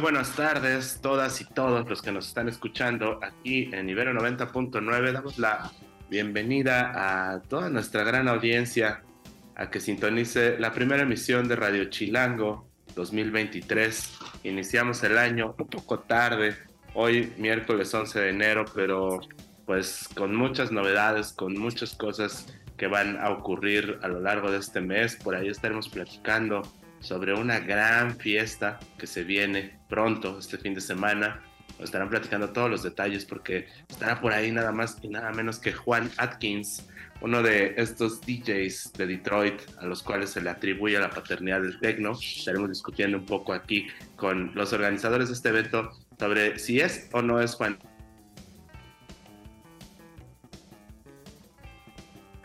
buenas tardes, todas y todos los que nos están escuchando aquí en Ibero 90.9. Damos la bienvenida a toda nuestra gran audiencia a que sintonice la primera emisión de Radio Chilango 2023. Iniciamos el año un poco tarde, hoy miércoles 11 de enero, pero pues con muchas novedades, con muchas cosas que van a ocurrir a lo largo de este mes. Por ahí estaremos platicando sobre una gran fiesta que se viene pronto, este fin de semana. Nos estarán platicando todos los detalles porque estará por ahí nada más y nada menos que Juan Atkins, uno de estos DJs de Detroit a los cuales se le atribuye la paternidad del techno. Estaremos discutiendo un poco aquí con los organizadores de este evento sobre si es o no es Juan.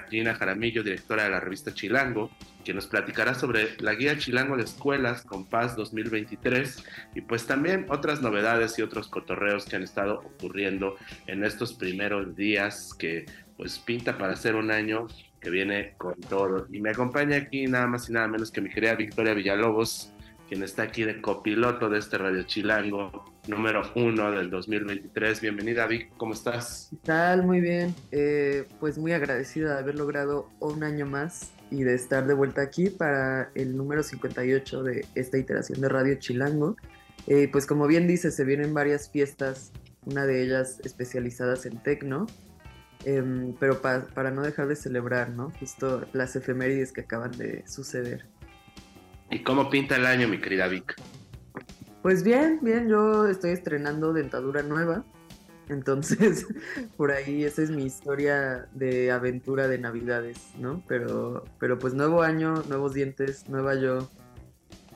Gina Jaramillo, directora de la revista Chilango, que nos platicará sobre la guía Chilango de Escuelas con Paz 2023 y pues también otras novedades y otros cotorreos que han estado ocurriendo en estos primeros días que pues pinta para ser un año que viene con todo. Y me acompaña aquí nada más y nada menos que mi querida Victoria Villalobos, quien está aquí de copiloto de este Radio Chilango número uno del 2023. Bienvenida Vic, ¿cómo estás? ¿Qué tal? Muy bien. Eh, pues muy agradecida de haber logrado un año más y de estar de vuelta aquí para el número 58 de esta iteración de Radio Chilango. Eh, pues como bien dice, se vienen varias fiestas, una de ellas especializadas en tecno, em, pero para no dejar de celebrar, ¿no? Justo las efemérides que acaban de suceder. ¿Y cómo pinta el año, mi querida Vic? Pues bien, bien, yo estoy estrenando dentadura nueva. Entonces, por ahí esa es mi historia de aventura de Navidades, ¿no? Pero, pero pues nuevo año, nuevos dientes, nueva yo.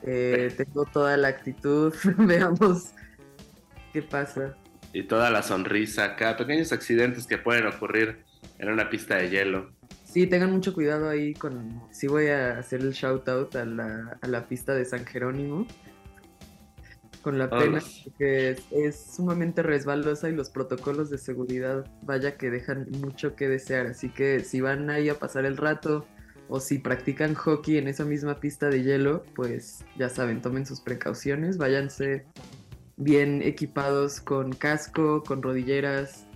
Eh, tengo toda la actitud, veamos qué pasa. Y toda la sonrisa acá, pequeños accidentes que pueden ocurrir en una pista de hielo. Sí, tengan mucho cuidado ahí con... Sí voy a hacer el shout out a la, a la pista de San Jerónimo con la pena, que es, sumamente resbalosa y los protocolos de seguridad, vaya que dejan mucho que desear. Así que si van ahí a pasar el rato o si practican hockey en esa misma pista de hielo, pues ya saben, tomen sus precauciones, váyanse bien equipados con casco, con rodilleras,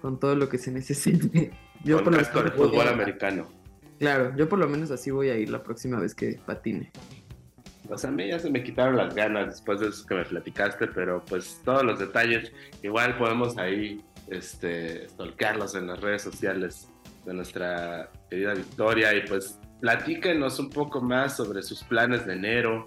con todo lo que se necesite. Yo con casco de fútbol americano. Claro, yo por lo menos así voy a ir la próxima vez que patine. O sea, a mí ya se me quitaron las ganas después de eso que me platicaste, pero pues todos los detalles, igual podemos ahí este, stalkearlos en las redes sociales de nuestra querida Victoria y pues platíquenos un poco más sobre sus planes de enero,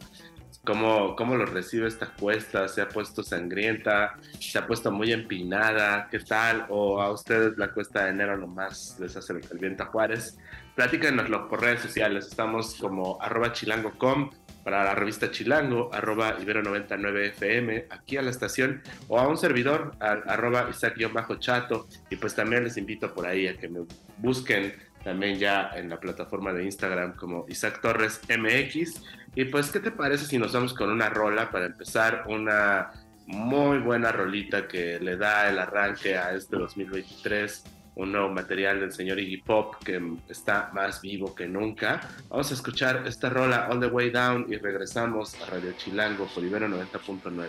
cómo, cómo lo recibe esta cuesta, se ha puesto sangrienta, se ha puesto muy empinada, qué tal, o a ustedes la cuesta de enero nomás les hace el viento a Juárez. Platíquenoslo por redes sociales, estamos como arroba chilango.com para la revista Chilango, arroba Ibero99FM, aquí a la estación, o a un servidor, al, arroba Isaac-chato, y pues también les invito por ahí a que me busquen también ya en la plataforma de Instagram como Isaac Torres MX. Y pues, ¿qué te parece si nos vamos con una rola para empezar una muy buena rolita que le da el arranque a este 2023? Un nuevo material del señor Iggy Pop que está más vivo que nunca. Vamos a escuchar esta rola All the Way Down y regresamos a Radio Chilango por Ibero 90.9.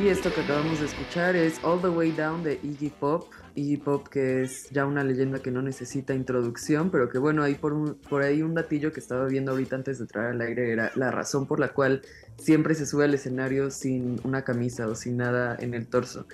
Y esto que acabamos de escuchar es All the Way Down de Iggy Pop. Iggy Pop que es ya una leyenda que no necesita introducción, pero que bueno, ahí por, por ahí un datillo que estaba viendo ahorita antes de entrar al aire era la razón por la cual siempre se sube al escenario sin una camisa o sin nada en el torso.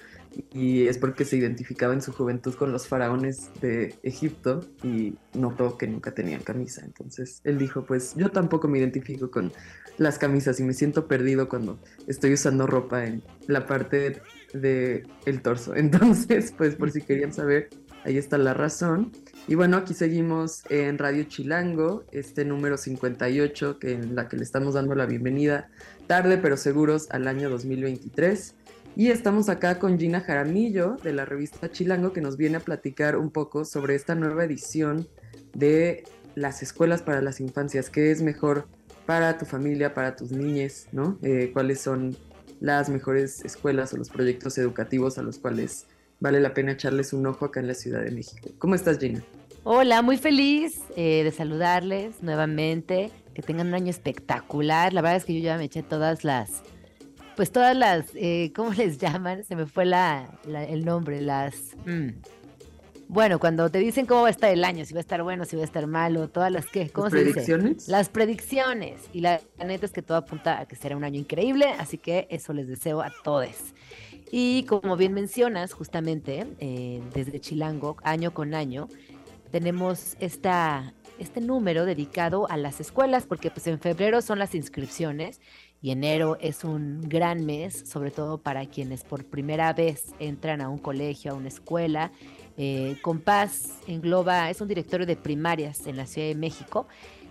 Y es porque se identificaba en su juventud con los faraones de Egipto y notó que nunca tenían camisa. Entonces él dijo, pues yo tampoco me identifico con las camisas y me siento perdido cuando estoy usando ropa en la parte del el torso. Entonces, pues por si querían saber, ahí está la razón. Y bueno, aquí seguimos en Radio Chilango, este número 58, que en la que le estamos dando la bienvenida tarde pero seguros al año 2023. Y estamos acá con Gina Jaramillo de la revista Chilango que nos viene a platicar un poco sobre esta nueva edición de las escuelas para las infancias, qué es mejor para tu familia, para tus niñes, ¿no? Eh, ¿Cuáles son las mejores escuelas o los proyectos educativos a los cuales vale la pena echarles un ojo acá en la Ciudad de México? ¿Cómo estás, Gina? Hola, muy feliz eh, de saludarles nuevamente, que tengan un año espectacular. La verdad es que yo ya me eché todas las, pues todas las, eh, ¿cómo les llaman? Se me fue la, el nombre, las... Mm, bueno, cuando te dicen cómo va a estar el año, si va a estar bueno, si va a estar malo, todas las que, ¿cómo ¿Las se predicciones? dice? Las predicciones. Y la, neta es que todo apunta a que será un año increíble, así que eso les deseo a todos. Y como bien mencionas, justamente, eh, desde Chilango, año con año, tenemos esta, este número dedicado a las escuelas, porque pues en febrero son las inscripciones y enero es un gran mes, sobre todo para quienes por primera vez entran a un colegio, a una escuela eh, Compás engloba, es un directorio de primarias en la Ciudad de México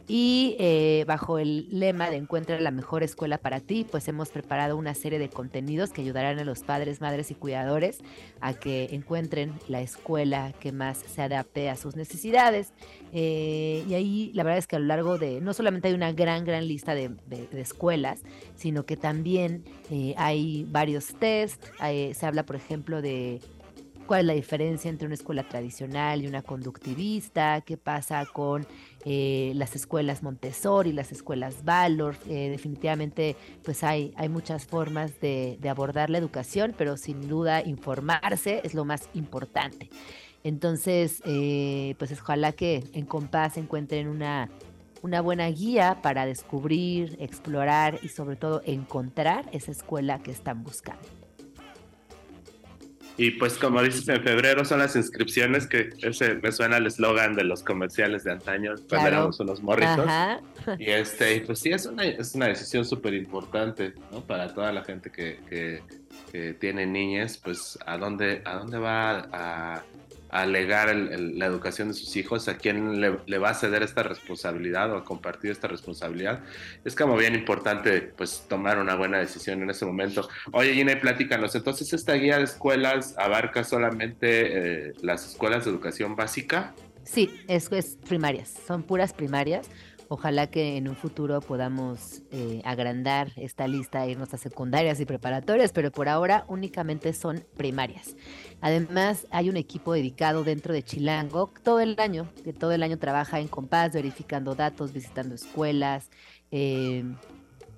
y eh, bajo el lema de Encuentra la mejor escuela para ti, pues hemos preparado una serie de contenidos que ayudarán a los padres, madres y cuidadores a que encuentren la escuela que más se adapte a sus necesidades. Eh, y ahí la verdad es que a lo largo de, no solamente hay una gran, gran lista de, escuelas, sino que también hay varios test. se habla, por ejemplo, de cuál es la diferencia entre una escuela tradicional y una conductivista, qué pasa con eh, las escuelas Montessori, las escuelas Valor. Eh, definitivamente, pues hay, hay muchas formas de, abordar la educación, pero sin duda informarse es lo más importante. Entonces, eh, pues ojalá que en Compás encuentren una, una buena guía para descubrir, explorar y sobre todo encontrar esa escuela que están buscando. Y pues como dices, en febrero son las inscripciones, que ese me suena el eslogan de los comerciales de antaño, cuando éramos unos morritos. Y este, pues sí, es una, es una decisión súper importante, ¿no? Para toda la gente que, que, que, tiene niñas, pues a dónde, a dónde va a, a legar la educación de sus hijos, a quién le, va a ceder esta responsabilidad o a compartir esta responsabilidad. Es como bien importante pues tomar una buena decisión en ese momento. Oye Gina, platícanos, entonces esta guía de escuelas abarca solamente eh, las escuelas de educación básica? Sí, es, es primarias, son puras primarias. Ojalá que en un futuro podamos eh, agrandar esta lista, e irnos a secundarias y preparatorias, pero por ahora únicamente son primarias. Además, hay un equipo dedicado dentro de Chilango todo el año, que todo el año trabaja en compás, verificando datos, visitando escuelas, eh,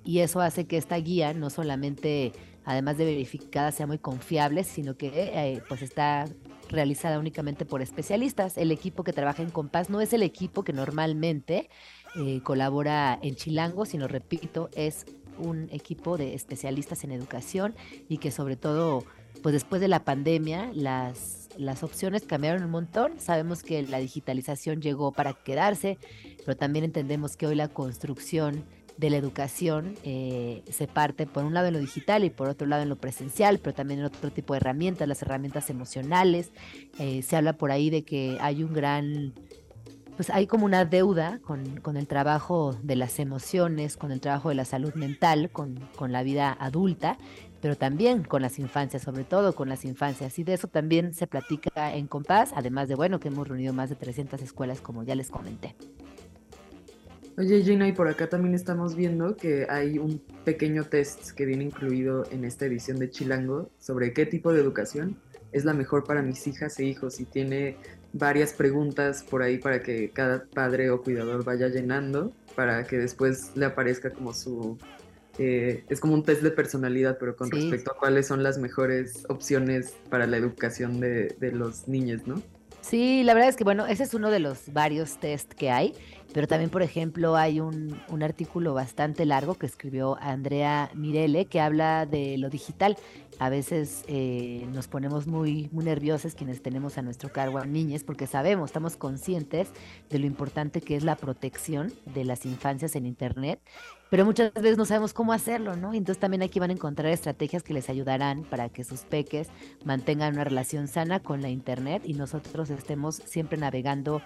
y eso hace que esta guía no solamente, además de verificada, sea muy confiable, sino que eh, pues está realizada únicamente por especialistas. El equipo que trabaja en Compás no es el equipo que normalmente eh, colabora en Chilango, sino repito, es un equipo de especialistas en educación y que sobre todo, pues después de la pandemia, las, las opciones cambiaron un montón. Sabemos que la digitalización llegó para quedarse, pero también entendemos que hoy la construcción de la educación eh, se parte por un lado en lo digital y por otro lado en lo presencial, pero también en otro tipo de herramientas, las herramientas emocionales. Eh, se habla por ahí de que hay un gran pues hay como una deuda con, el trabajo de las emociones, con el trabajo de la salud mental, con, la vida adulta, pero también con las infancias, sobre todo con las infancias. Y de eso también se platica en Compás, además de, bueno, que hemos reunido más de 300 escuelas, como ya les comenté. Oye Gina, y por acá también estamos viendo que hay un pequeño test que viene incluido en esta edición de Chilango sobre qué tipo de educación es la mejor para mis hijas e hijos y tiene varias preguntas por ahí para que cada padre o cuidador vaya llenando para que después le aparezca como su... Eh, es como un test de personalidad, pero con respecto a cuáles son las mejores opciones para la educación de, de los niños, ¿no? Sí, la verdad es que bueno, ese es uno de los varios test que hay, pero también, por ejemplo, hay un, un, artículo bastante largo que escribió Andrea Mirele que habla de lo digital. A veces eh, nos ponemos muy, muy nerviosos quienes tenemos a nuestro cargo a niñas porque sabemos, estamos conscientes de lo importante que es la protección de las infancias en Internet pero muchas veces no sabemos cómo hacerlo, ¿no? Entonces también aquí van a encontrar estrategias que les ayudarán para que sus peques mantengan una relación sana con la internet y nosotros estemos siempre navegando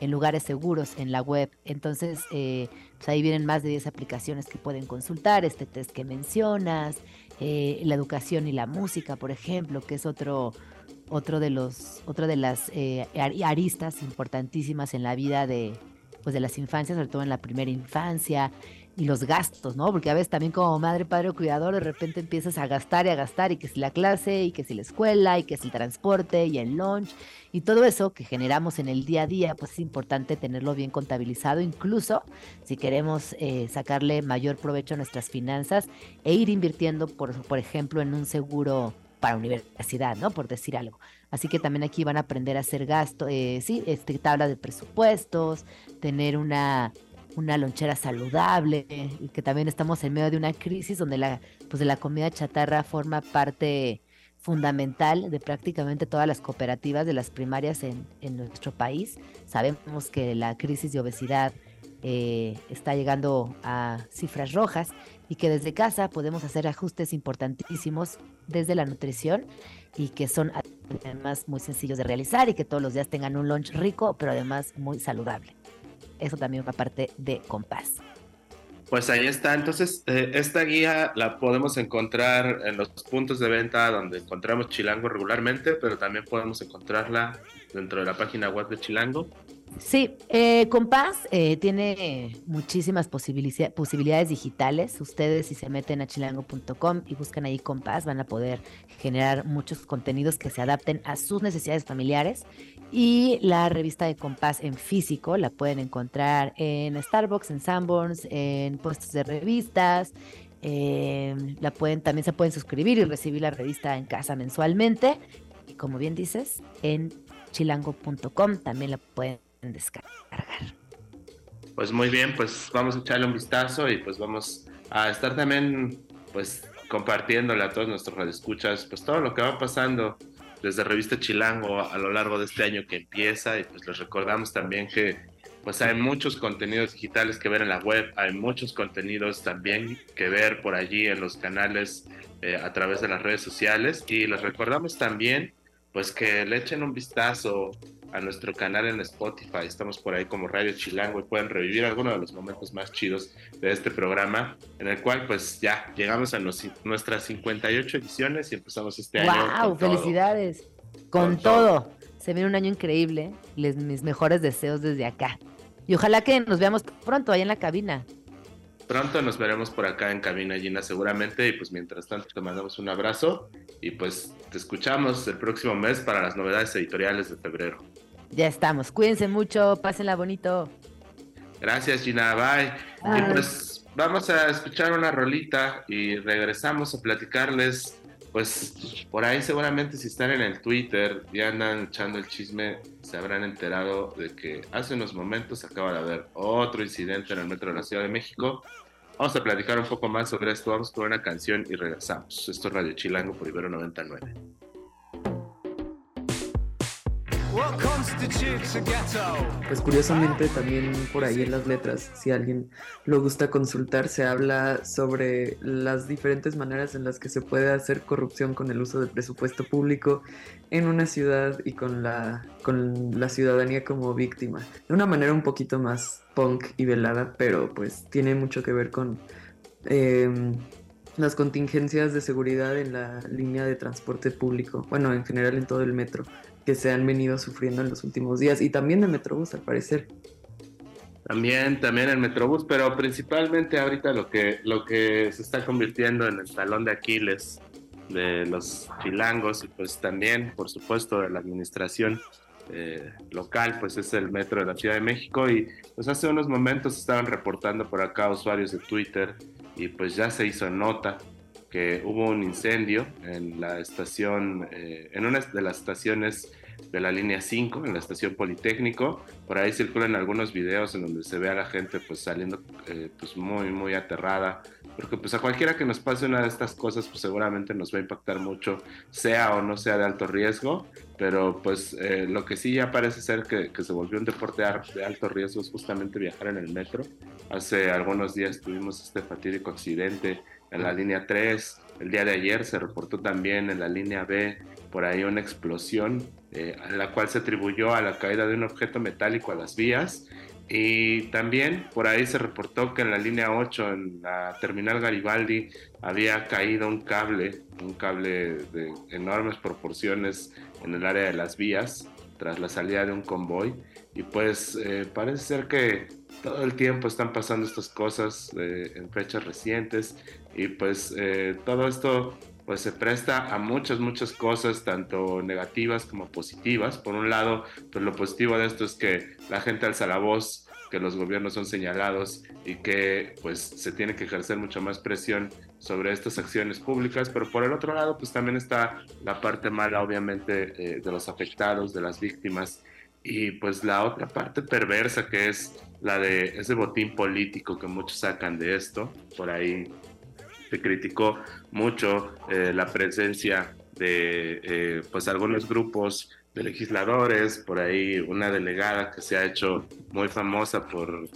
en lugares seguros en la web. Entonces, eh, pues ahí vienen más de 10 aplicaciones que pueden consultar, este test que mencionas, eh, la educación y la música, por ejemplo, que es otro otro de los otro de las eh, aristas importantísimas en la vida de pues de las infancias, sobre todo en la primera infancia y los gastos, ¿no? Porque a veces también como madre, padre o cuidador, de repente empiezas a gastar y a gastar, y que si la clase, y que si la escuela, y que si el transporte, y el lunch, y todo eso que generamos en el día a día, pues es importante tenerlo bien contabilizado, incluso si queremos eh, sacarle mayor provecho a nuestras finanzas e ir invirtiendo, por, por ejemplo, en un seguro para universidad, ¿no? Por decir algo. Así que también aquí van a aprender a hacer gasto, eh, sí, este, tabla de presupuestos, tener una una lonchera saludable, y que también estamos en medio de una crisis donde la, pues de la comida chatarra forma parte fundamental de prácticamente todas las cooperativas de las primarias en, en nuestro país. Sabemos que la crisis de obesidad eh, está llegando a cifras rojas y que desde casa podemos hacer ajustes importantísimos desde la nutrición y que son además muy sencillos de realizar y que todos los días tengan un lunch rico, pero además muy saludable eso también va parte de Compás. Pues ahí está. Entonces, eh, esta guía la podemos encontrar en los puntos de venta donde encontramos Chilango regularmente, pero también podemos encontrarla dentro de la página web de Chilango. Sí, eh, Compás eh, tiene muchísimas posibilidades digitales. Ustedes si se meten a chilango.com y buscan ahí Compás van a poder generar muchos contenidos que se adapten a sus necesidades familiares. Y la revista de Compás en físico la pueden encontrar en Starbucks, en Sanborns, en puestos de revistas. Em, la pueden, también se pueden suscribir y recibir la revista en casa mensualmente. Y como bien dices, en chilango.com también la pueden descargar. Pues muy bien, pues vamos a echarle un vistazo y pues vamos a estar también pues compartiéndole a todos nuestros radioescuchas pues todo lo que va pasando desde Revista Chilango a lo largo de este año que empieza y pues les recordamos también que pues hay muchos contenidos digitales que ver en la web, hay muchos contenidos también que ver por allí en los canales eh, a través de las redes sociales y les recordamos también pues que le echen un vistazo a nuestro canal en Spotify. Estamos por ahí como Radio Chilango y pueden revivir algunos de los momentos más chidos de este programa, en el cual pues ya llegamos a nuestras 58 ediciones y empezamos este año. ¡Wow! ¡Felicidades! Con, todo. Se viene un año increíble. Les, mis mejores deseos desde acá. Y ojalá que nos veamos pronto ahí en la cabina. Pronto nos veremos por acá en Cabina Gina seguramente y pues mientras tanto te mandamos un abrazo y pues te escuchamos el próximo mes para las novedades editoriales de febrero. Ya estamos. Cuídense mucho, pásenla bonito. Gracias, Gina. Bye. Y pues vamos a escuchar una rolita y regresamos a platicarles. Pues por ahí seguramente si están en el Twitter y andan echando el chisme, se habrán enterado de que hace unos momentos acaba de haber otro incidente en el metro de la Ciudad de México. Vamos a platicar un poco más sobre esto. Vamos con una canción y regresamos. Esto es Radio Chilango por Ibero 99. Pues curiosamente también por ahí en las letras, si alguien lo gusta consultar, se habla sobre las diferentes maneras en las que se puede hacer corrupción con el uso del presupuesto público en una ciudad y con la, con la ciudadanía como víctima. De una manera un poquito más punk y velada, pero pues tiene mucho que ver con... Em, las contingencias de seguridad en la línea de transporte público, bueno, en general en todo el metro que se han venido sufriendo en los últimos días y también de Metrobús al parecer. También, también el Metrobús, pero principalmente ahorita lo que, lo que se está convirtiendo en el talón de Aquiles de los chilangos y pues también, por supuesto, de la administración eh, local, pues es el metro de la Ciudad de México y pues hace unos momentos estaban reportando por acá usuarios de Twitter y pues ya se hizo nota que hubo un incendio en la estación, eh, en una de las estaciones de la línea 5, en la estación Politécnico. Por ahí circulan algunos videos en donde se ve a la gente pues saliendo eh, pues muy, muy aterrada, porque pues a cualquiera que nos pase una de estas cosas pues seguramente nos va a impactar mucho, sea o no sea de alto riesgo, pero pues eh, lo que sí ya parece ser que, se volvió un deporte de alto riesgo es justamente viajar en el metro. Hace algunos días tuvimos este fatídico accidente en la línea 3, el día de ayer se reportó también en la línea B por ahí una explosión, eh, a la cual se atribuyó a la caída de un objeto metálico a las vías. Y también por ahí se reportó que en la línea 8, en la terminal Garibaldi, había caído un cable, un cable de enormes proporciones en el área de las vías tras la salida de un convoy. Y pues eh, parece ser que todo el tiempo están pasando estas cosas eh, en fechas recientes y pues eh, todo esto pues se presta a muchas, muchas cosas, tanto negativas como positivas. Por un lado, pues lo positivo de esto es que la gente alza la voz, que los gobiernos son señalados y que pues se tiene que ejercer mucha más presión sobre estas acciones públicas, pero por el otro lado, pues también está la parte mala, obviamente, eh, de los afectados, de las víctimas, y pues la otra parte perversa que es la de ese botín político que muchos sacan de esto. Por ahí se criticó mucho eh, la presencia de eh, pues algunos grupos de legisladores, por ahí una delegada que se ha hecho muy famosa por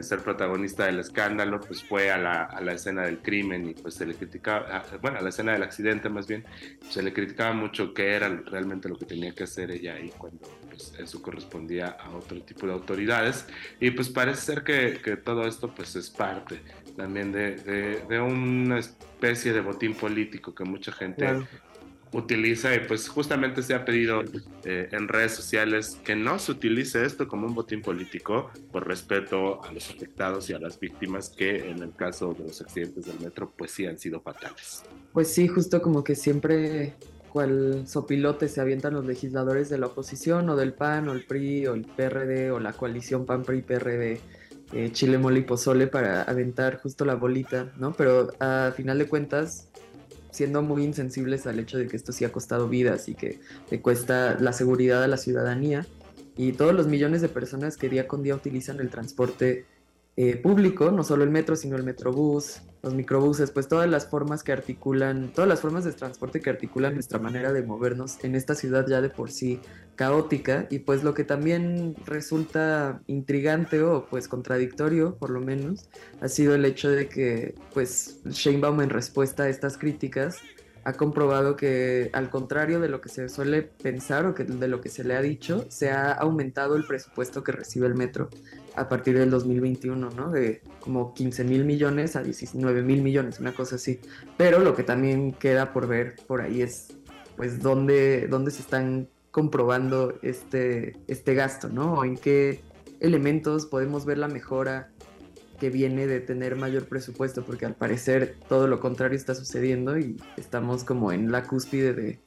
ser protagonista del escándalo, pues fue a la, a la, escena del crimen y pues se le criticaba, ah, bueno, a la escena del accidente más bien, se le criticaba mucho qué era realmente lo que tenía que hacer ella ahí cuando pues, eso correspondía a otro tipo de autoridades. Y pues parece ser que, que todo esto pues es parte también de, de, una especie de botín político que mucha gente utiliza y pues justamente se ha pedido eh, en redes sociales que no se utilice esto como un botín político por respeto a los afectados y a las víctimas que en el caso de los accidentes del metro pues sí han sido fatales. Pues sí, justo como que siempre cual sopilote se avientan los legisladores de la oposición o del PAN o el PRI o el PRD o la coalición PAN-PRI-PRD. Eh, Chile, Mole y Pozole para aventar justo la bolita, ¿no? Pero a final de cuentas, siendo muy insensibles al hecho de que esto sí ha costado vidas y que le cuesta la seguridad a la ciudadanía. Y todos los millones de personas que día con día utilizan el transporte eh, público, no solo el metro, sino el metrobús, los microbuses, pues todas las formas que articulan, todas las formas de transporte que articulan nuestra manera de movernos en esta ciudad ya de por sí caótica y pues lo que también resulta intrigante o pues contradictorio por lo menos ha sido el hecho de que pues Sheinbaum en respuesta a estas críticas ha comprobado que al contrario de lo que se suele pensar o que de lo que se le ha dicho, se ha aumentado el presupuesto que recibe el metro a partir del 2021, ¿no? De como 15 mil millones a 19 mil millones, una cosa así. Pero lo que también queda por ver por ahí es, pues, dónde, dónde se están comprobando este, este gasto, ¿no? O en qué elementos podemos ver la mejora que viene de tener mayor presupuesto, porque al parecer todo lo contrario está sucediendo y estamos como en la cúspide de,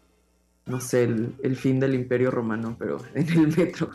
no sé, el, el fin del imperio romano, pero en el metro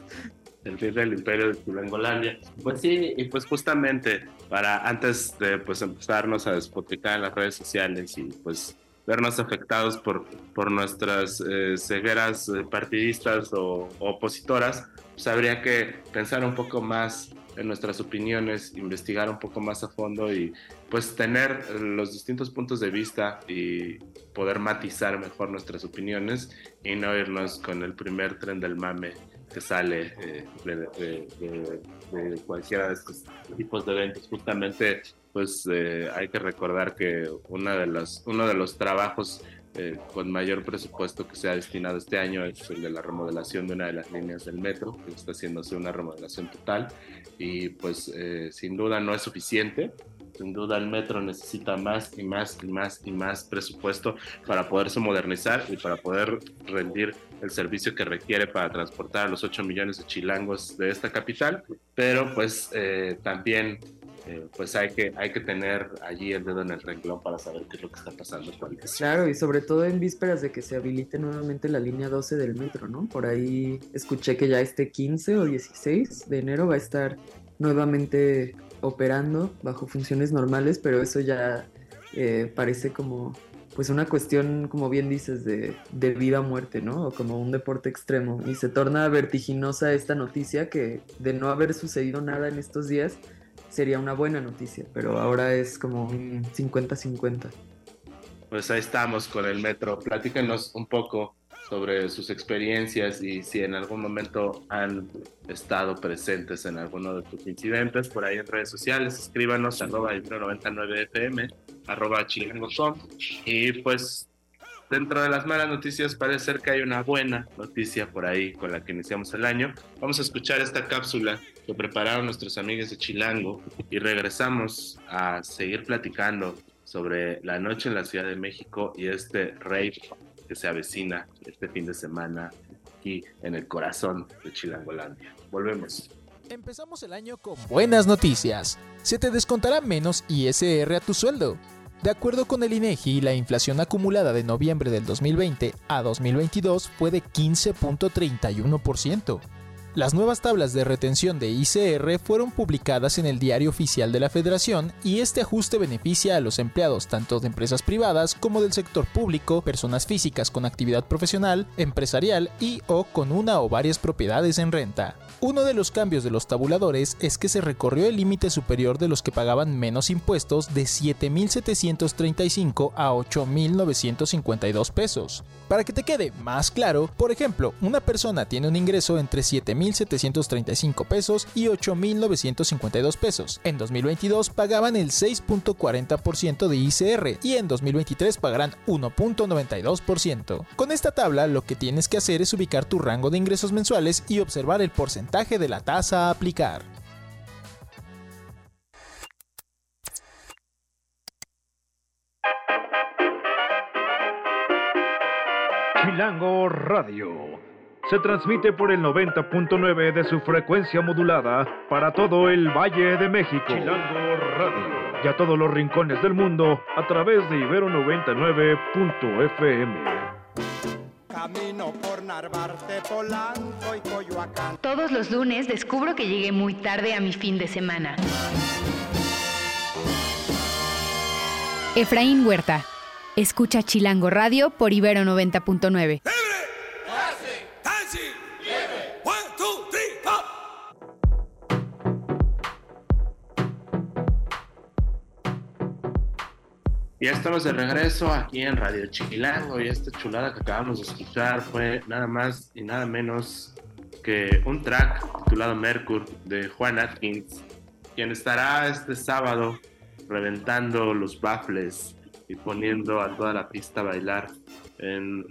el fin del imperio de Chilangolandia. Pues sí, y pues justamente para antes de pues empezarnos a despotricar en las redes sociales y pues vernos afectados por, por nuestras eh, cegueras eh, partidistas o, opositoras, pues habría que pensar un poco más en nuestras opiniones, investigar un poco más a fondo y pues tener los distintos puntos de vista y poder matizar mejor nuestras opiniones y no irnos con el primer tren del mame que sale eh, de, cualquiera de estos tipos de eventos. Justamente, pues eh, hay que recordar que una de las, uno de los trabajos eh, con mayor presupuesto que se ha destinado este año es el de la remodelación de una de las líneas del metro, que está haciéndose una remodelación total y pues sin duda no es suficiente, sin duda el metro necesita más y más y más y más presupuesto para poderse modernizar y para poder rendir el servicio que requiere para transportar a los 8 millones de chilangos de esta capital, pero pues eh, también eh, pues hay que, hay que tener allí el dedo en el renglón para saber qué es lo que está pasando Claro, y sobre todo en vísperas de que se habilite nuevamente la línea 12 del metro, ¿no? Por ahí escuché que ya este 15 o 16 de enero va a estar nuevamente operando bajo funciones normales, pero eso ya eh, parece como pues una cuestión, como bien dices, de, de, vida o muerte, ¿no? O como un deporte extremo. Y se torna vertiginosa esta noticia que de no haber sucedido nada en estos días sería una buena noticia, pero ahora es como un 50-50. Pues ahí estamos con el metro. Platícanos un poco sobre sus experiencias y si en algún momento han estado presentes en alguno de tus incidentes, por ahí en redes sociales, escríbanos arroba 99fm, arroba chilango.com y pues dentro de las malas noticias parece ser que hay una buena noticia por ahí con la que iniciamos el año. Vamos a escuchar esta cápsula que prepararon nuestros amigos de Chilango y regresamos a seguir platicando sobre la noche en la Ciudad de México y este rave que se avecina este fin de semana aquí en el corazón de Chilangolandia. Volvemos. Empezamos el año con buenas noticias. Se te descontará menos ISR a tu sueldo. De acuerdo con el INEGI, la inflación acumulada de noviembre del 2020 a 2022 fue de 15.31%. Las nuevas tablas de retención de ICR fueron publicadas en el Diario Oficial de la Federación y este ajuste beneficia a los empleados tanto de empresas privadas como del sector público, personas físicas con actividad profesional, empresarial y o con una o varias propiedades en renta. Uno de los cambios de los tabuladores es que se recorrió el límite superior de los que pagaban menos impuestos de 7.735 a 8.952 pesos. Para que te quede más claro, por ejemplo, una persona tiene un ingreso entre 7.735 pesos y 8.952 pesos. En 2022 pagaban el 6.40% de ICR y en 2023 pagarán 1.92%. Con esta tabla lo que tienes que hacer es ubicar tu rango de ingresos mensuales y observar el porcentaje de la tasa a aplicar. Chilango Radio. Se transmite por el 90.9 de su frecuencia modulada para todo el Valle de México. Chilango Radio. Y a todos los rincones del mundo a través de Ibero 99.fm. Camino por Narvarte, Polanco y Coyoacán. Todos los lunes descubro que llegué muy tarde a mi fin de semana. Efraín Huerta. Escucha Chilango Radio por Ibero 90.9. Ya estamos de regreso aquí en Radio Chilango y esta chulada que acabamos de escuchar fue nada más y nada menos que un track titulado Mercury de Juan Atkins, quien estará este sábado reventando los baffles y poniendo a toda la pista a bailar en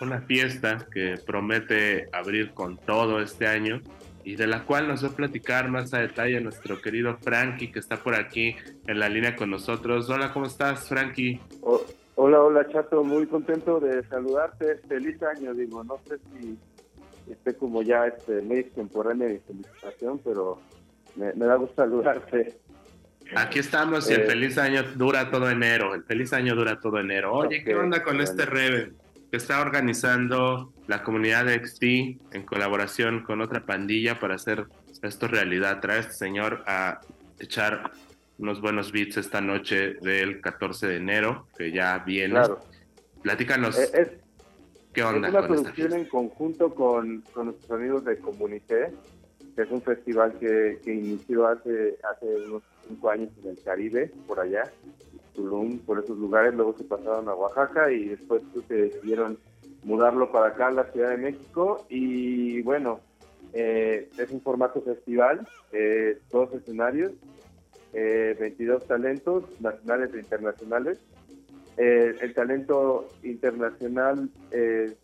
una fiesta que promete abrir con todo este año y de la cual nos va a platicar más a detalle nuestro querido Frankie, que está por aquí en la línea con nosotros. Hola, ¿cómo estás, Frankie? hola, hola, Chato, muy contento de saludarte. Feliz año, digo, no sé si esté como ya este muy extemporánea de felicitación, pero me, da gusto saludarte. Aquí estamos y el eh, feliz año dura todo enero. El feliz año dura todo enero. Oye, ¿qué onda con este Reven? Que está organizando la comunidad de XT en colaboración con otra pandilla para hacer esto realidad. Trae a este señor a echar unos buenos beats esta noche del 14 de enero, que ya viene. Claro. Platícanos. Eh, ¿Qué onda? Es una producción en conjunto con, con, nuestros amigos de Comunité, que es un festival que, que inició hace, hace unos cinco años en el Caribe, por allá. Tulum, por esos lugares, luego se pasaron a Oaxaca y después se decidieron mudarlo para acá, a la Ciudad de México. Y bueno, eh, es un formato festival, eh, dos escenarios, eh, 22 talentos nacionales e internacionales. Eh, el talento internacional es,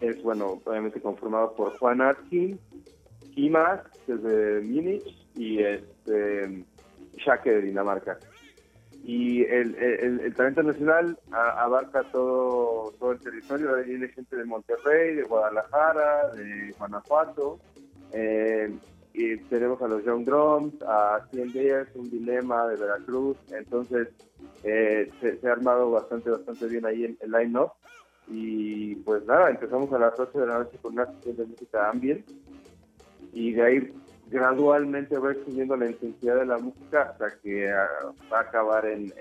es, bueno, obviamente conformado por Juan Atkin, Kimas, desde Múnich, y este, Shake de Dinamarca y el, talento nacional abarca todo, todo el territorio, viene gente de Monterrey, de Guadalajara, de Guanajuato, eh, y tenemos a los Young Drums, a 100 Días, un dilema de Veracruz, entonces eh, se, ha armado bastante, bastante bien ahí el, el line-up, y pues nada, empezamos a las 8 de la noche con una sesión de música ambient, y de ahí gradualmente va subiendo la intensidad de la música hasta que ah, va a acabar en,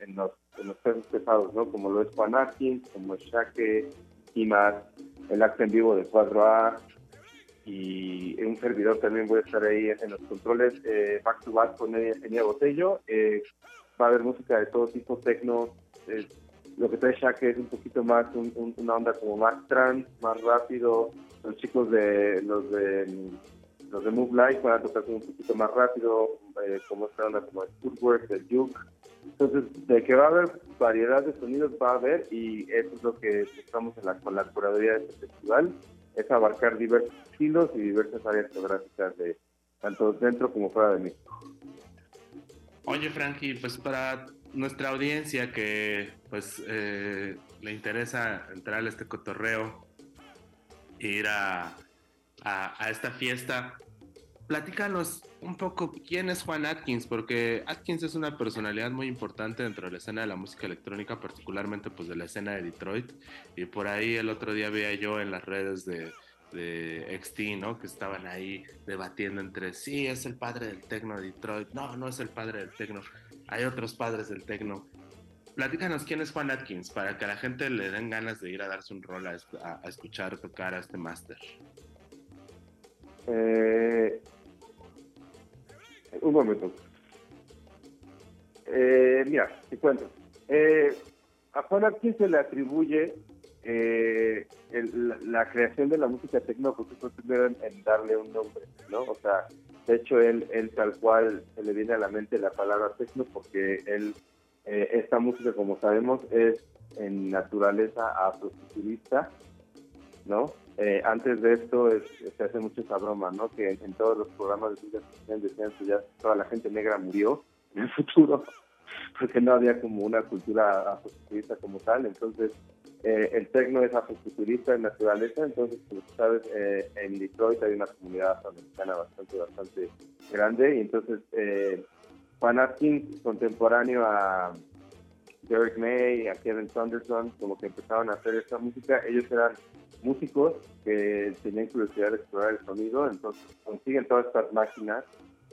en, los, en pesos pesados, ¿no? Como lo es Juan Atkins, como Shake, más el acto en vivo de 4A, y un servidor también voy a estar ahí en los controles eh, back to back con Enia Botello. Eh, va a haber música de todo tipo, tecno, eh, lo que trae Shaq es un poquito más, un- una onda como más trans, más rápido. Los chicos de los de los de Move Life van a tocar como un poquito más rápido, eh, como esta onda como el footwork, el juke. Entonces, de que va a haber variedad de sonidos, va a haber, y eso es lo que estamos en la, con la curaduría de este festival, es abarcar diversos estilos y diversas áreas geográficas de tanto dentro como fuera de México. Oye, Frankie, pues para nuestra audiencia que pues eh, le interesa entrar a este cotorreo, ir a, a, esta fiesta, platícanos un poco quién es Juan Atkins, porque Atkins es una personalidad muy importante dentro de la escena de la música electrónica, particularmente pues de la escena de Detroit, y por ahí el otro día veía yo en las redes de, de XT, ¿no? Que estaban ahí debatiendo entre sí, es el padre del tecno de Detroit, no, no es el padre del tecno, hay otros padres del tecno. Platícanos quién es Juan Atkins para que a la gente le den ganas de ir a darse un rol a- a escuchar tocar a este máster. Eh, un momento. Eh, mira, te cuento. Eh, a Juan Atkins se le atribuye eh, la, creación de la música tecno porque fue primero en, en darle un nombre, ¿no? O sea, de hecho, él, él tal cual se le viene a la mente la palabra tecno porque él, eh, esta música, como sabemos, es en naturaleza afrofuturista, ¿no? Eh, antes de esto es- se hace mucho esa broma, ¿no? Que en, todos los programas de ciencia ficción ya toda la gente negra murió en el futuro, porque no había como una cultura afrofuturista como tal. Entonces, eh, el tecno es afrofuturista en naturaleza, entonces, como tú sabes, eh, en Detroit hay una comunidad afroamericana bastante, bastante grande, y entonces eh, Juan Atkins, contemporáneo a Derek May, a Kevin Saunderson, como que empezaron a hacer esta música, ellos eran músicos que tenían curiosidad de explorar el sonido, entonces consiguen todas estas máquinas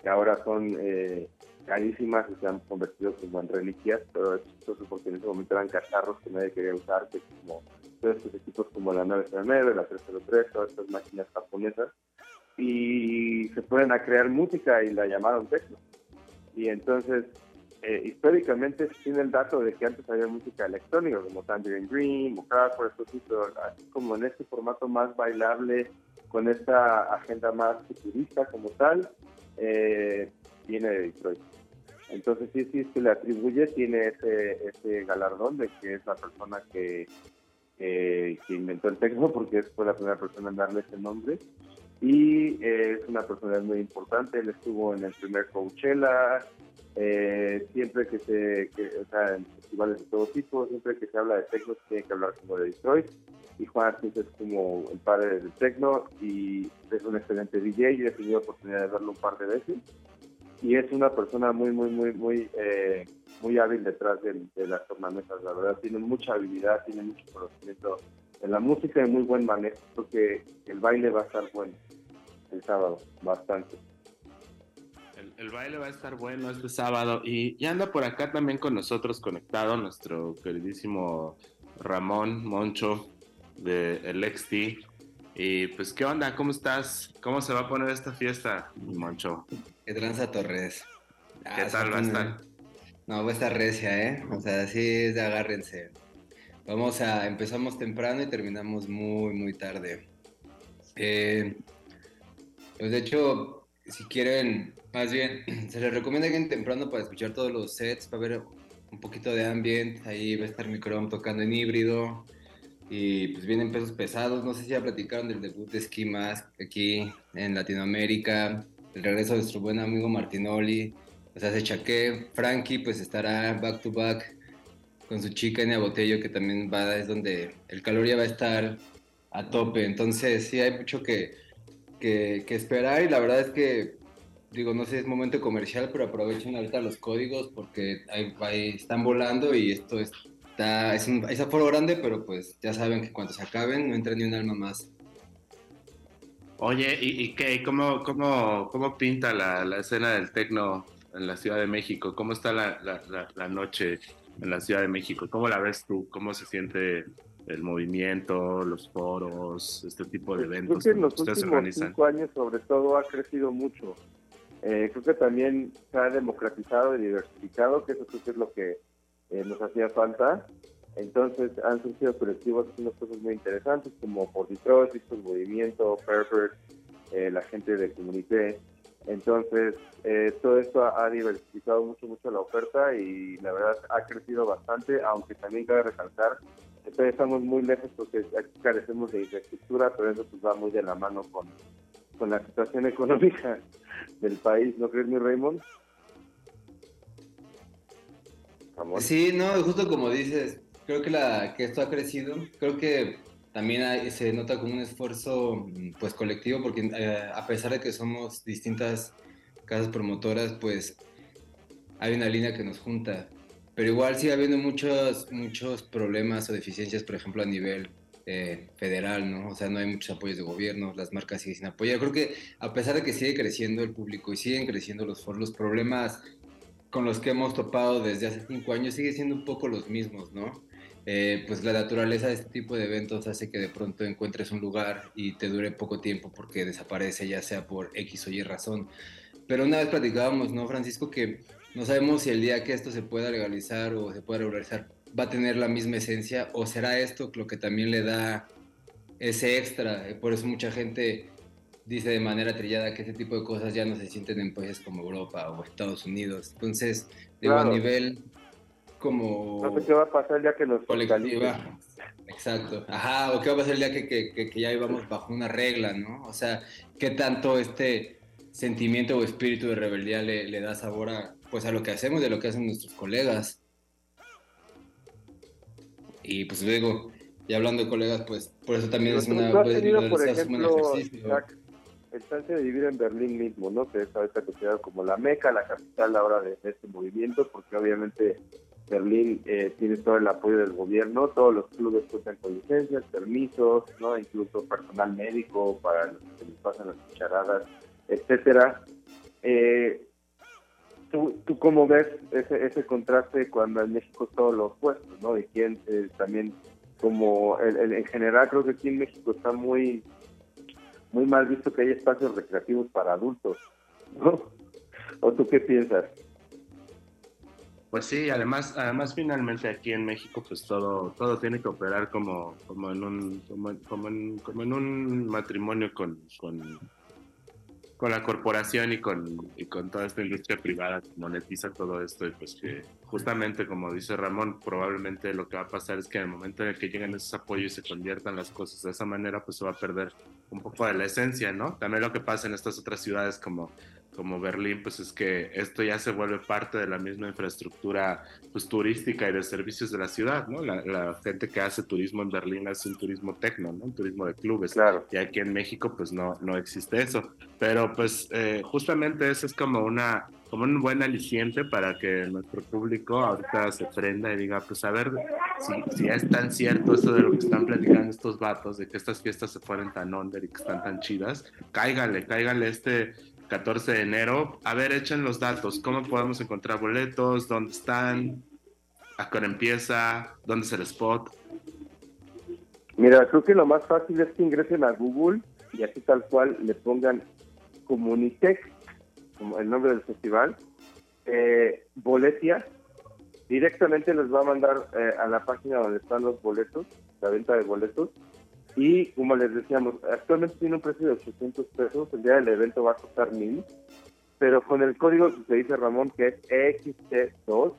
que ahora son eh, carísimas y se han convertido como en reliquias, pero es porque en ese momento eran cacharros que nadie quería usar, que como todos estos equipos como la 909, la 303, todas estas máquinas japonesas, y se ponen a crear música y la llamaron techno. Y entonces, eh, históricamente tiene el dato de que antes había música electrónica como Tangerine Dream o Kraftwerk, así como en este formato más bailable, con esta agenda más futurista como tal, eh, viene de Detroit. Entonces sí, sí, se le atribuye, tiene ese, ese galardón de que es la persona que, que, que inventó el techno, porque fue la primera persona en darle ese nombre. Y eh, es una personalidad muy importante, él estuvo en el primer Coachella, eh, siempre que se, que, o sea, en festivales de todo tipo, siempre que se habla de techno se tiene que hablar como de Detroit. Y Juan Atkins es como el padre del techno y es un excelente DJ. Yo he tenido oportunidad de verlo un par de veces y es una persona muy, muy, muy, muy, eh, muy hábil detrás de, de las tornamesas. La verdad, tiene mucha habilidad, tiene mucho conocimiento en la música y muy buen manejo. Creo que el baile va a estar bueno el sábado, bastante. El, baile va a estar bueno este sábado y, y anda por acá también con nosotros conectado nuestro queridísimo Ramón Moncho de el XT. Y pues, ¿qué onda? ¿Cómo estás? ¿Cómo se va a poner esta fiesta, Moncho? ¿Qué tranza Torres? ¿Qué Ah, tal va a estar? No, va a estar recia, ¿eh? O sea, sí es de agárrense. Vamos a, empezamos temprano y terminamos muy, muy tarde. Eh, pues de hecho, si quieren, más bien, se les recomienda que temprano para escuchar todos los sets, para ver un poquito de ambient. Ahí va a estar Microm tocando en híbrido. Y pues vienen pesos pesados. No sé si ya platicaron del debut de Ski Mask aquí en Latinoamérica. El regreso de nuestro buen amigo Martinoli. O sea, se chaque. Frankie pues estará back to back con su chica Enia Botello, que también va, es donde el calor ya va a estar a tope. Entonces, sí, hay mucho que, que, que esperar. Y la verdad es que, digo, no sé si es momento comercial, pero aprovechen ahorita los códigos porque ahí, ahí están volando y esto está, es un es aforo grande, pero pues ya saben que cuando se acaben no entra ni un alma más. Oye, ¿y, y qué? ¿Y ¿Cómo, cómo, cómo pinta la, la escena del tecno en la Ciudad de México? ¿Cómo está la, la, la noche en la Ciudad de México? ¿Cómo la ves tú? ¿Cómo se siente el movimiento, los foros, este tipo de Creo eventos que en los últimos organizan? cinco años, sobre todo, ha crecido mucho. Eh, creo que también se ha democratizado y diversificado, que eso creo que es lo que eh, nos hacía falta. Entonces han surgido colectivos haciendo cosas muy interesantes como por Detroit, Vistos Movimiento, Pervert, eh, la gente de Comunité. Entonces, eh, todo esto ha, ha diversificado mucho, mucho la oferta y la verdad ha crecido bastante, aunque también cabe recalcar que todavía estamos muy lejos porque carecemos de infraestructura, pero eso pues va muy de la mano con, con la situación económica del país, ¿no crees, mi Raymond? Sí, no, justo como dices, creo que, la, que esto ha crecido, creo que también se nota como un esfuerzo pues colectivo, porque eh, a pesar de que somos distintas casas promotoras, pues hay una línea que nos junta. Pero igual sigue habiendo muchos, muchos problemas o deficiencias, por ejemplo, a nivel eh, federal, ¿no? O sea, no hay muchos apoyos de gobierno, las marcas siguen sin apoyar. Creo que a pesar de que sigue creciendo el público y siguen creciendo los foros, los problemas con los que hemos topado desde hace cinco años sigue siendo un poco los mismos, ¿no? Eh, pues la naturaleza de este tipo de eventos hace que de pronto encuentres un lugar y te dure poco tiempo porque desaparece, ya sea por X o Y razón. Pero una vez platicábamos, ¿no, Francisco? Que no sabemos si el día que esto se pueda legalizar o se pueda regularizar va a tener la misma esencia o será esto lo que también le da ese extra. Por eso mucha gente dice de manera trillada que ese tipo de cosas ya no se sienten en países como Europa o Estados Unidos. Entonces, digo, Claro. a nivel como No sé qué va a pasar ya que nos colectiva. Exacto. Ajá, o qué va a pasar el día que, que, que- que ya íbamos bajo una regla, ¿no? O sea, qué tanto este sentimiento o espíritu de rebeldía le, le da sabor a, pues, a lo que hacemos y a lo que hacen nuestros colegas. Y pues luego, y hablando de colegas, pues por eso también Pero es una... tú has tenido, es por ejemplo, el chance de vivir en Berlín mismo, ¿no? Que es ahorita considerado como la meca, la capital ahora de, de este movimiento, porque obviamente Berlín eh, tiene todo el apoyo del gobierno, todos los clubes cuentan con licencias, permisos, ¿no? Incluso personal médico para los que les pasan las cucharadas, etcétera. Eh, ¿tú, ¿Tú cómo ves ese, ese contraste cuando en México es todo lo opuesto, ¿no? Y quién eh, también como el- en general creo que aquí en México está muy muy mal visto que hay espacios recreativos para adultos, ¿no? ¿O tú qué piensas? Pues sí, además, además finalmente aquí en México pues todo, todo tiene que operar como, como en un, como, como en, como en un matrimonio con, con la corporación y con, y con toda esta industria privada que monetiza todo esto y pues que justamente como dice Ramón, probablemente lo que va a pasar es que en el momento en el que lleguen esos apoyos y se conviertan las cosas de esa manera, pues se va a perder un poco de la esencia, ¿no? También lo que pasa en estas otras ciudades como como Berlín, pues es que esto ya se vuelve parte de la misma infraestructura pues, turística y de servicios de la ciudad, ¿no? La, la gente que hace turismo en Berlín hace un turismo tecno, ¿no? Un turismo de clubes. Claro. Y aquí en México, pues no, no existe eso. Pero pues eh, justamente eso es como una como un buen aliciente para que nuestro público ahorita se prenda y diga, pues a ver si, si es tan cierto eso de lo que están platicando estos vatos, de que estas fiestas se fueron tan under y que están tan chidas, cáiganle, cáiganle este 14 de enero. A ver, echen los datos. ¿Cómo podemos encontrar boletos? ¿Dónde están? ¿A qué hora empieza? ¿Dónde es el spot? Mira, creo que lo más fácil es que ingresen a Google y así tal cual le pongan Comunitec, el nombre del festival, eh, Boletia, directamente les va a mandar eh, a la página donde están los boletos, la venta de boletos, y como les decíamos, actualmente tiene un precio de 800 pesos, el día del evento va a costar 1000, pero con el código que se dice Ramón, que es EXT2,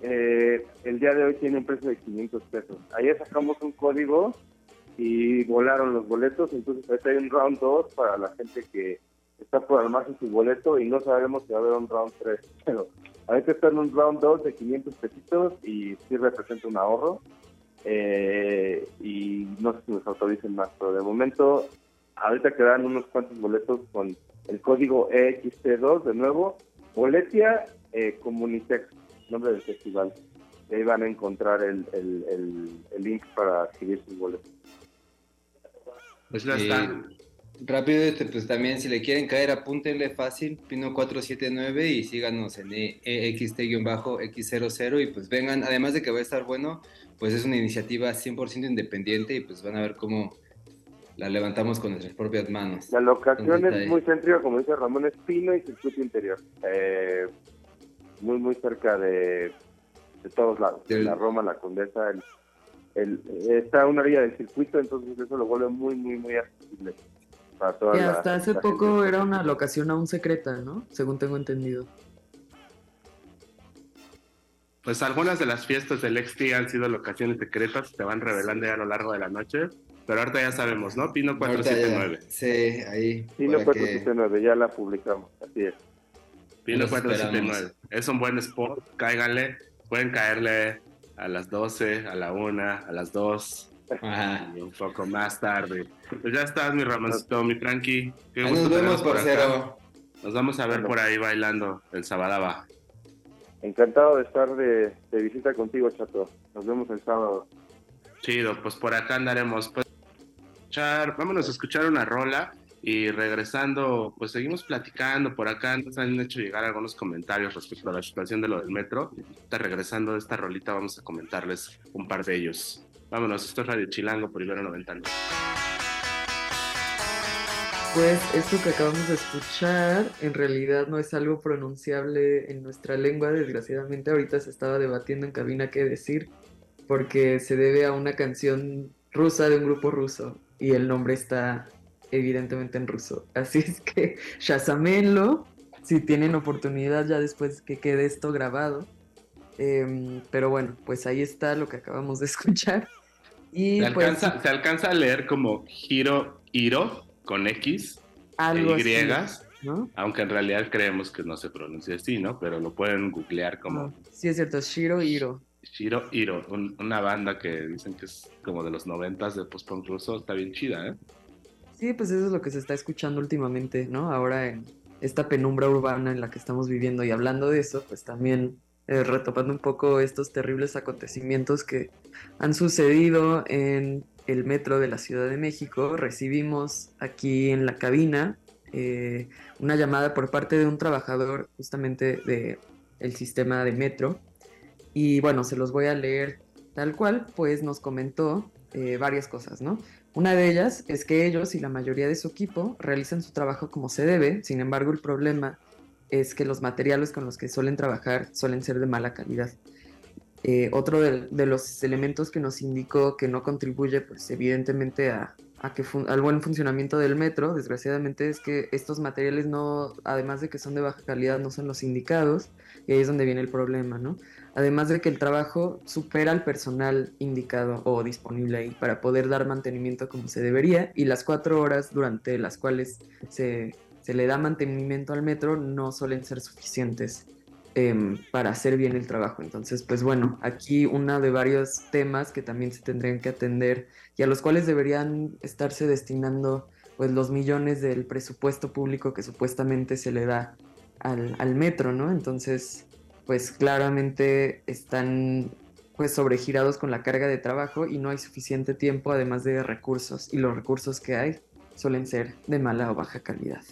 eh, el día de hoy tiene un precio de 500 pesos. Ayer sacamos un código y volaron los boletos, entonces ahorita hay un round 2 para la gente que está por armarse su boleto y no sabemos si va a haber un round 3, pero ahorita está en un round 2 de 500 pesitos y sí representa un ahorro eh, y no sé si nos autoricen más, pero de momento ahorita quedan unos cuantos boletos con el código EXT2 de nuevo, Boletia eh, Comunitex, nombre del festival. Y ahí van a encontrar el, el, el, el link para adquirir sus boletos. Pues ya Eh, está. Rápido, este, pues también si le quieren caer, apúntenle fácil, Pino479 y síganos en E- EXT-X00 y pues vengan, además de que va a estar bueno, pues es una iniciativa 100% independiente y pues van a ver cómo la levantamos con nuestras propias manos. La locación es muy céntrica, como dice Ramón, es Pino y Circuito Interior. Eh, muy, muy cerca de, de todos lados, Del- la Roma, la Condesa, el, el, está a una orilla del circuito, entonces eso lo vuelve muy, muy, muy accesible para toda Y la- hasta hace la poco gente. era una locación aún secreta, ¿no? Según tengo entendido. Pues algunas de las fiestas del XT han sido locaciones secretas, te van revelando ya a lo largo de la noche, pero ahorita ya sabemos, ¿no? Pino Ahorita ya- 479. Sí, ahí. Sí, para no que- 479, ya la publicamos, así es. Pino Los 479. esperamos. Es un buen spot, cáiganle, pueden caerle a las 12, a la 1, a las 2 Ajá. y un poco más tarde. Pues ya estás, mi Ramoncito, mi Frankie. Qué gusto nos vemos, por acá. parcero. Nos vamos a ver Bueno. por ahí bailando el Sabadaba. Encantado de estar de, de visita contigo, Chato. Nos vemos el sábado. Chido, pues por acá andaremos. Pues, vámonos a escuchar una rola y regresando, pues seguimos platicando. Por acá nos han hecho llegar algunos comentarios respecto a la situación de lo del metro. Está regresando de esta rolita, vamos a comentarles un par de ellos. Vámonos, esto es Radio Chilango, primero 99. Pues esto que acabamos de escuchar en realidad no es algo pronunciable en nuestra lengua, desgraciadamente ahorita se estaba debatiendo en cabina qué decir, porque se debe a una canción rusa de un grupo ruso y el nombre está evidentemente en ruso. Así es que shazamenlo si tienen oportunidad ya después que quede esto grabado. Em, pero bueno, pues ahí está lo que acabamos de escuchar. Y Se pues alcanza, se alcanza a leer como Hiro Hiro con X e algo así, Y, ¿no? aunque en realidad creemos que no se pronuncia así, ¿no? Pero lo pueden googlear como Ah, Sí, es cierto, Shiro Hiro. Shiro Hiro, un- una banda que dicen que es como de los noventas de post-punk ruso, está bien chida, ¿eh? Sí, pues eso es lo que se está escuchando últimamente, ¿no? Ahora en esta penumbra urbana en la que estamos viviendo y hablando de eso, pues también eh, retomando un poco estos terribles acontecimientos que han sucedido en el metro de la Ciudad de México, recibimos aquí en la cabina eh, una llamada por parte de un trabajador justamente de el sistema de metro y bueno, se los voy a leer tal cual, pues nos comentó eh, varias cosas, ¿no? Una de ellas es que ellos y la mayoría de su equipo realizan su trabajo como se debe, sin embargo el problema es que los materiales con los que suelen trabajar suelen ser de mala calidad. Eh, otro de, los elementos que nos indicó que no contribuye, pues evidentemente a, a que al buen funcionamiento del metro, desgraciadamente es que estos materiales no, además de que son de baja calidad, no son los indicados, y ahí es donde viene el problema, ¿no? Además de que el trabajo supera al personal indicado o disponible ahí para poder dar mantenimiento como se debería, y las cuatro horas durante las cuales se, se le da mantenimiento al metro no suelen ser suficientes em, para hacer bien el trabajo. Entonces, pues bueno, aquí uno de varios temas que también se tendrían que atender y a los cuales deberían estarse destinando pues los millones del presupuesto público que supuestamente se le da al, al metro, ¿no? Entonces, pues claramente están pues sobregirados con la carga de trabajo y no hay suficiente tiempo además de recursos y los recursos que hay suelen ser de mala o baja calidad.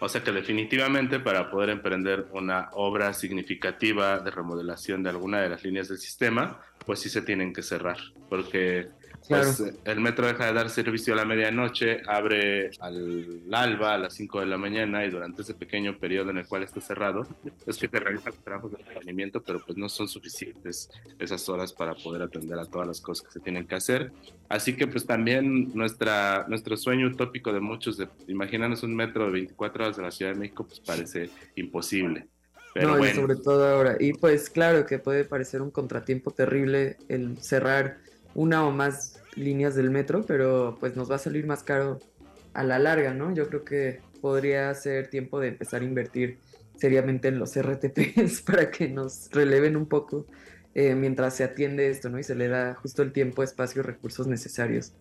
O sea que definitivamente para poder emprender una obra significativa de remodelación de alguna de las líneas del sistema, pues sí se tienen que cerrar, porque Claro. pues, el metro deja de dar servicio a la medianoche, abre al alba a las 5 de la mañana y durante ese pequeño periodo en el cual está cerrado es que te realizan trabajos de mantenimiento, pero pues no son suficientes esas horas para poder atender a todas las cosas que se tienen que hacer. Así que pues también nuestra, nuestro sueño utópico de muchos de imaginarnos un metro de 24 horas de la Ciudad de México pues parece imposible. Pero no, y bueno, sobre todo ahora. Y pues claro que puede parecer un contratiempo terrible el cerrar una o más líneas del metro, pero pues nos va a salir más caro a la larga, ¿no? Yo creo que podría ser tiempo de empezar a invertir seriamente en los RTPs para que nos releven un poco eh, mientras se atiende esto, ¿no? Y se le da justo el tiempo, espacio y recursos necesarios.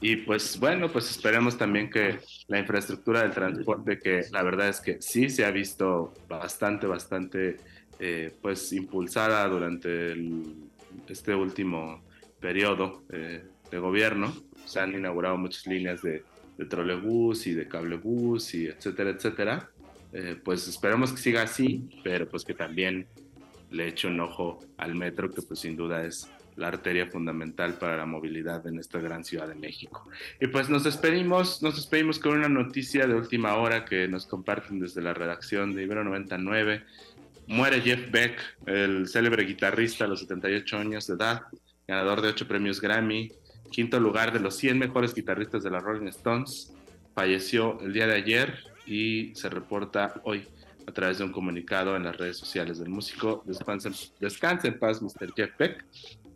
Y pues bueno, pues esperemos también que la infraestructura del transporte, que la verdad es que sí se ha visto bastante, bastante, eh, pues impulsada durante este último periodo eh, de gobierno. Se han inaugurado muchas líneas de, de trolebús y de cablebús y etcétera, etcétera. Eh, pues esperemos que siga así, pero pues que también le eche un ojo al metro, que pues sin duda es la arteria fundamental para la movilidad en esta gran ciudad de México. Y pues nos despedimos, nos despedimos con una noticia de última hora que nos comparten desde la redacción de Ibero 99. muere Jeff Beck, el célebre guitarrista a los 78 años de edad, ganador de 8 premios Grammy, quinto lugar de los 100 mejores guitarristas de la Rolling Stones. Falleció el día de ayer y se reporta hoy a través de un comunicado en las redes sociales del músico. Descanse, descanse en paz, Mr. Jeff Beck.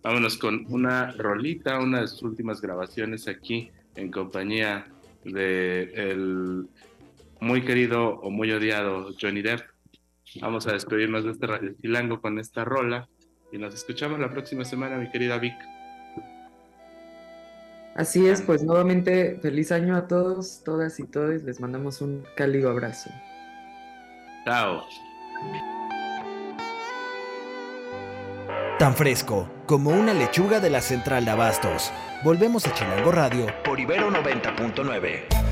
Vámonos con una rolita, una de sus últimas grabaciones aquí en compañía de el muy querido o muy odiado Johnny Depp. Vamos a despedirnos de este Radio Chilango con esta rola y nos escuchamos la próxima semana, mi querida Vic. Así es, pues nuevamente feliz año a todos, todas y todos. Les mandamos un cálido abrazo. Chao. Tan fresco como una lechuga de la central de Abastos. Volvemos a Chilango Radio por Ibero 90.9.